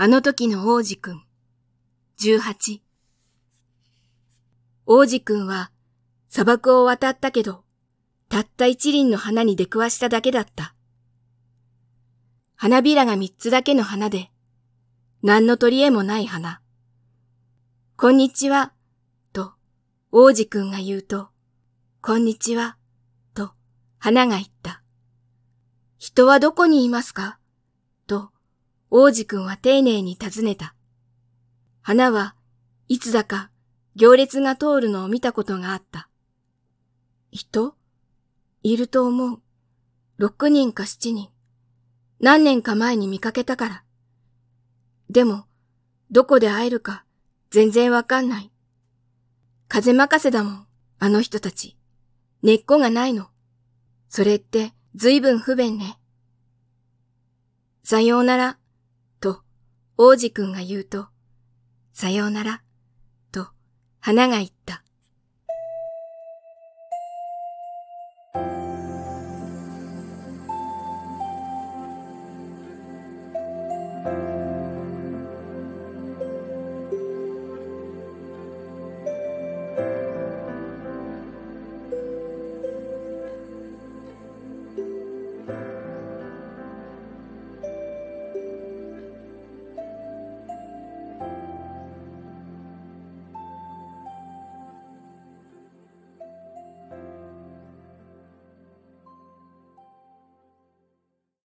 あの時の王子くん、18。王子くんは砂漠を渡ったけど、たった一輪の花に出くわしただけだった。花びらが三つだけの花で、何の取り柄もない花。こんにちは、王子くんが言うと、こんにちは、と花が言った。人はどこにいますか？と王子くんは丁寧に尋ねた。花はいつだか行列が通るのを見たことがあった。人？いると思う。六人か七人。何年か前に見かけたから。でも、どこで会えるか全然わかんない。風任せだもん、あの人たち。根っこがないの。それって随分不便ね。さようなら、と王子くんが言うと、さようなら、と花が言った。